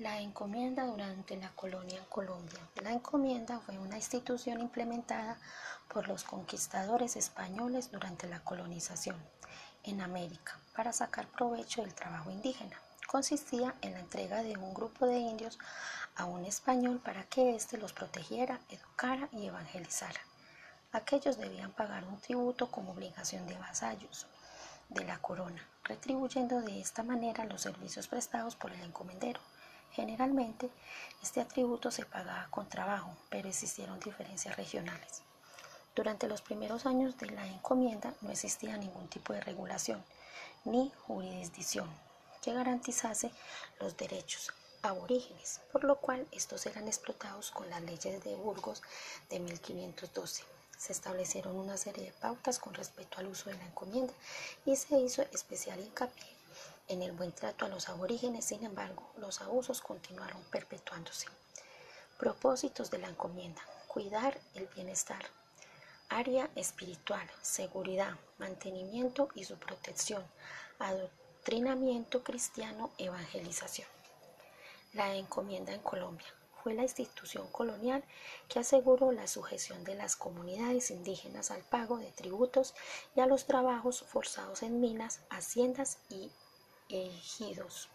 La encomienda durante la colonia en Colombia. La encomienda fue una institución implementada por los conquistadores españoles durante la colonización en América para sacar provecho del trabajo indígena. Consistía en la entrega de un grupo de indios a un español para que éste los protegiera, educara y evangelizara. Aquellos debían pagar un tributo como obligación de vasallos de la corona, retribuyendo de esta manera los servicios prestados por el encomendero. Generalmente, este atributo se pagaba con trabajo, pero existieron diferencias regionales. Durante los primeros años de la encomienda no existía ningún tipo de regulación ni jurisdicción que garantizase los derechos aborígenes, por lo cual estos eran explotados con las leyes de Burgos de 1512. Se establecieron una serie de pautas con respecto al uso de la encomienda y se hizo especial hincapié en el buen trato a los aborígenes, sin embargo, los abusos continuaron perpetuándose. Propósitos de la encomienda. Cuidar el bienestar. Área espiritual, seguridad, mantenimiento y su protección. Adoctrinamiento cristiano, evangelización. La encomienda en Colombia fue la institución colonial que aseguró la sujeción de las comunidades indígenas al pago de tributos y a los trabajos forzados en minas, haciendas y ejidos.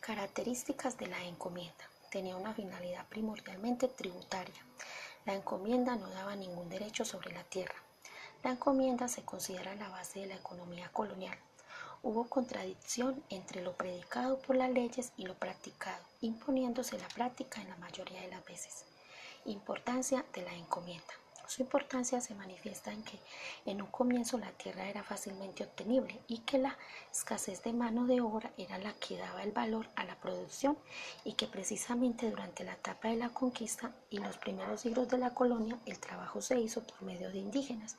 Características de la encomienda. Tenía una finalidad primordialmente tributaria. La encomienda no daba ningún derecho sobre la tierra. La encomienda se considera la base de la economía colonial. Hubo contradicción entre lo predicado por las leyes y lo practicado, imponiéndose la práctica en la mayoría de las veces. Importancia de la encomienda. Su importancia se manifiesta en que en un comienzo la tierra era fácilmente obtenible y que la escasez de mano de obra era la que daba el valor a la producción y que precisamente durante la etapa de la conquista y los primeros siglos de la colonia el trabajo se hizo por medio de indígenas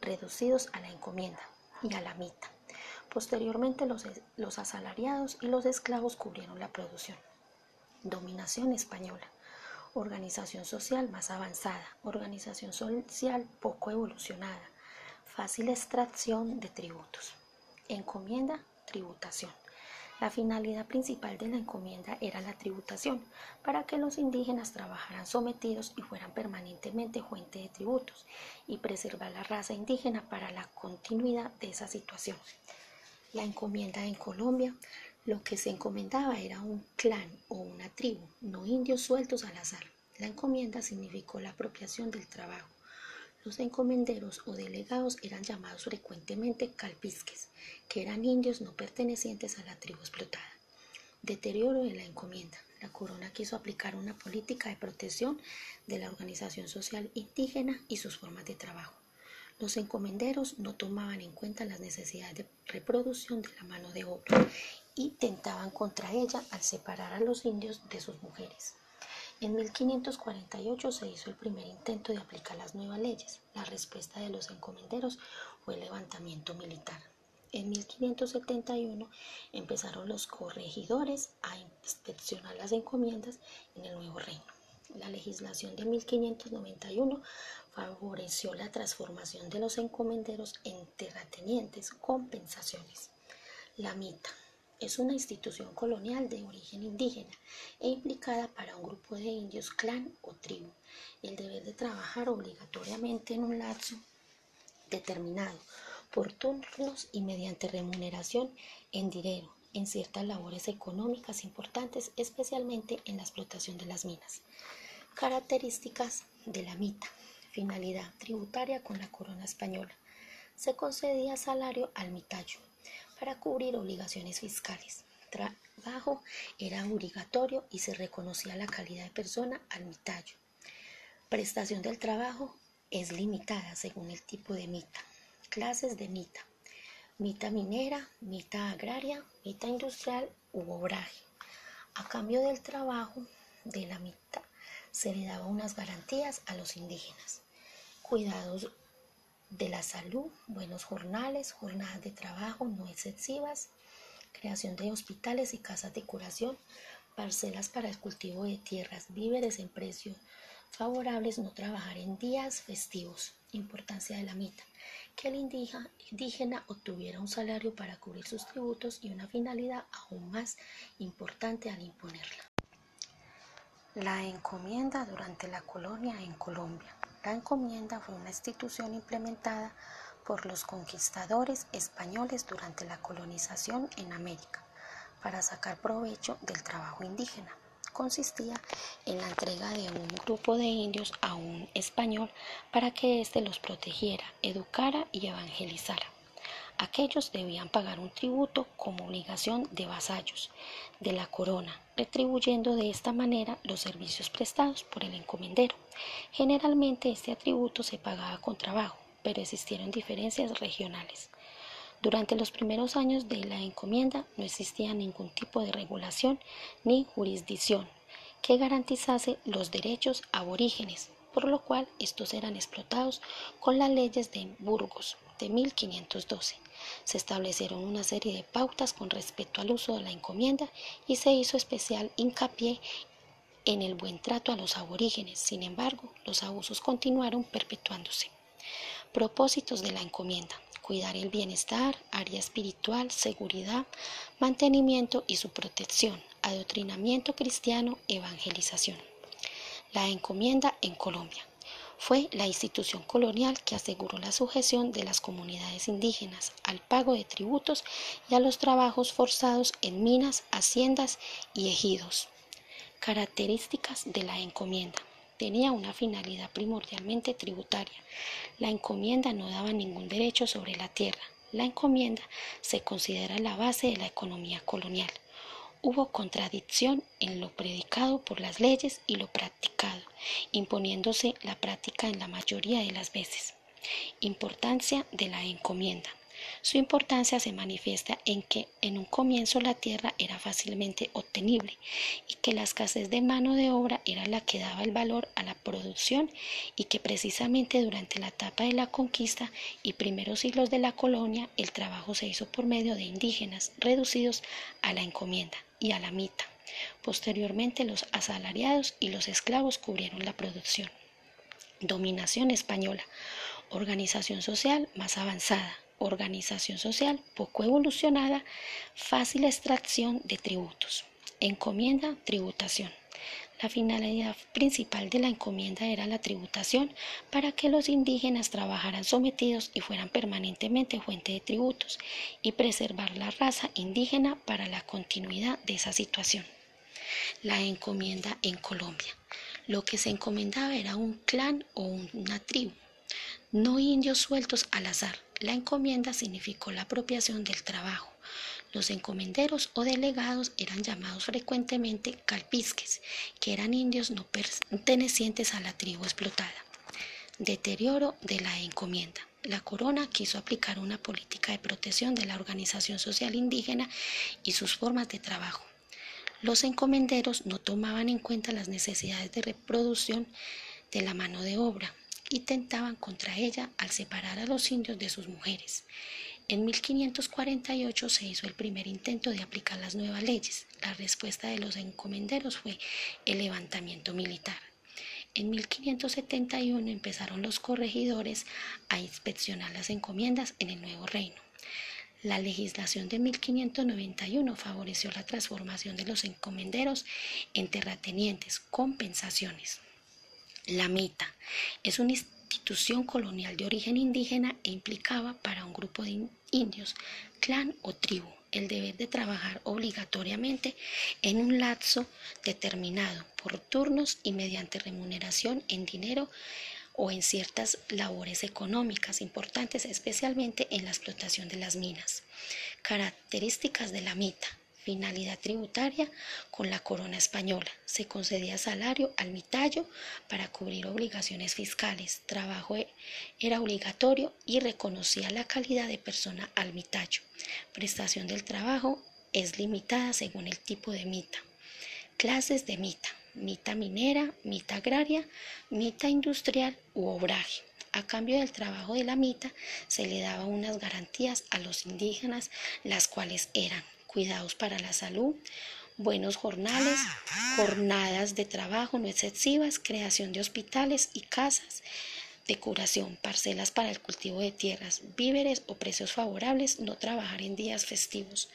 reducidos a la encomienda y a la mita. Posteriormente los, los asalariados y los esclavos cubrieron la producción. Dominación española organización social más avanzada, organización social poco evolucionada, fácil extracción de tributos. Encomienda, tributación. La finalidad principal de la encomienda era la tributación, para que los indígenas trabajaran sometidos y fueran permanentemente fuente de tributos, y preservar la raza indígena para la continuidad de esa situación. La encomienda en Colombia lo que se encomendaba era un clan o una tribu, no indios sueltos al azar. La encomienda significó la apropiación del trabajo. Los encomenderos o delegados eran llamados frecuentemente calpisques, que eran indios no pertenecientes a la tribu explotada. Deterioro de la encomienda. La corona quiso aplicar una política de protección de la organización social indígena y sus formas de trabajo. Los encomenderos no tomaban en cuenta las necesidades de reproducción de la mano de obra y tentaban contra ella al separar a los indios de sus mujeres. En 1548 se hizo el primer intento de aplicar las nuevas leyes. La respuesta de los encomenderos fue el levantamiento militar. En 1571 empezaron los corregidores a inspeccionar las encomiendas en el nuevo reino. La legislación de 1591 favoreció la transformación de los encomenderos en terratenientes compensaciones. La mita es una institución colonial de origen indígena e implicada para un grupo de indios, clan o tribu. El deber de trabajar obligatoriamente en un lapso determinado, por turnos y mediante remuneración en dinero, en ciertas labores económicas importantes, especialmente en la explotación de las minas. Características de la mita. Finalidad tributaria con la corona española. Se concedía salario al mitayo, para cubrir obligaciones fiscales. Trabajo era obligatorio y se reconocía la calidad de persona al mitallo. Prestación del trabajo es limitada según el tipo de mita. Clases de mita. Mita minera, mita agraria, mita industrial u obraje. A cambio del trabajo de la mita se le daba unas garantías a los indígenas. Cuidados de la salud, buenos jornales, jornadas de trabajo no excesivas, creación de hospitales y casas de curación, parcelas para el cultivo de tierras, víveres en precios favorables, no trabajar en días festivos, importancia de la mitad, que el indígena obtuviera un salario para cubrir sus tributos y una finalidad aún más importante al imponerla. La encomienda durante la colonia en Colombia. La encomienda fue una institución implementada por los conquistadores españoles durante la colonización en América para sacar provecho del trabajo indígena. Consistía en la entrega de un grupo de indios a un español para que éste los protegiera, educara y evangelizara. Aquellos debían pagar un tributo como obligación de vasallos de la corona, retribuyendo de esta manera los servicios prestados por el encomendero. Generalmente este atributo se pagaba con trabajo, pero existieron diferencias regionales. Durante los primeros años de la encomienda no existía ningún tipo de regulación ni jurisdicción que garantizase los derechos aborígenes, por lo cual estos eran explotados con las leyes de Burgos de 1512 se establecieron una serie de pautas con respecto al uso de la encomienda y se hizo especial hincapié en el buen trato a los aborígenes. Sin embargo, los abusos continuaron perpetuándose. Propósitos de la encomienda. Cuidar el bienestar, área espiritual, seguridad, mantenimiento y su protección, adoctrinamiento cristiano, evangelización. La encomienda en Colombia fue la institución colonial que aseguró la sujeción de las comunidades indígenas al pago de tributos y a los trabajos forzados en minas, haciendas y ejidos. Características de la encomienda. Tenía una finalidad primordialmente tributaria. La encomienda no daba ningún derecho sobre la tierra. La encomienda se considera la base de la economía colonial. Hubo contradicción en lo predicado por las leyes y lo practicado, imponiéndose la práctica en la mayoría de las veces. Importancia de la encomienda. Su importancia se manifiesta en que en un comienzo la tierra era fácilmente obtenible y que la escasez de mano de obra era la que daba el valor a la producción y que precisamente durante la etapa de la conquista y primeros siglos de la colonia el trabajo se hizo por medio de indígenas reducidos a la encomienda y a la mita. Posteriormente los asalariados y los esclavos cubrieron la producción. Dominación española. Organización social más avanzada. Organización social poco evolucionada. Fácil extracción de tributos. Encomienda, tributación. La finalidad principal de la encomienda era la tributación para que los indígenas trabajaran sometidos y fueran permanentemente fuente de tributos y preservar la raza indígena para la continuidad de esa situación. La encomienda en Colombia. Lo que se encomendaba era un clan o una tribu, no indios sueltos al azar. La encomienda significó la apropiación del trabajo, los encomenderos o delegados eran llamados frecuentemente calpisques, que eran indios no pertenecientes a la tribu explotada. Deterioro de la encomienda. La corona quiso aplicar una política de protección de la organización social indígena y sus formas de trabajo. Los encomenderos no tomaban en cuenta las necesidades de reproducción de la mano de obra y tentaban contra ella al separar a los indios de sus mujeres. En 1548 se hizo el primer intento de aplicar las nuevas leyes. La respuesta de los encomenderos fue el levantamiento militar. En 1571 empezaron los corregidores a inspeccionar las encomiendas en el nuevo reino. La legislación de 1591 favoreció la transformación de los encomenderos en terratenientes, compensaciones. La mita es un institución colonial de origen indígena e implicaba para un grupo de indios, clan o tribu, el deber de trabajar obligatoriamente en un lapso determinado por turnos y mediante remuneración en dinero o en ciertas labores económicas importantes, especialmente en la explotación de las minas. Características de la mita finalidad tributaria con la corona española. Se concedía salario al mitallo para cubrir obligaciones fiscales. Trabajo e-, era obligatorio y reconocía la calidad de persona al mitallo. Prestación del trabajo es limitada según el tipo de mita. Clases de mita. Mita minera, mita agraria, mita industrial u obraje. A cambio del trabajo de la mita se le daba unas garantías a los indígenas, las cuales eran cuidados para la salud, buenos jornales, jornadas de trabajo no excesivas, creación de hospitales y casas, de curación, parcelas para el cultivo de tierras, víveres o precios favorables, no trabajar en días festivos.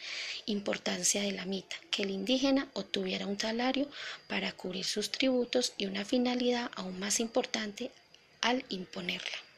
Importancia de la mita, que el indígena obtuviera un salario para cubrir sus tributos y una finalidad aún más importante al imponerla.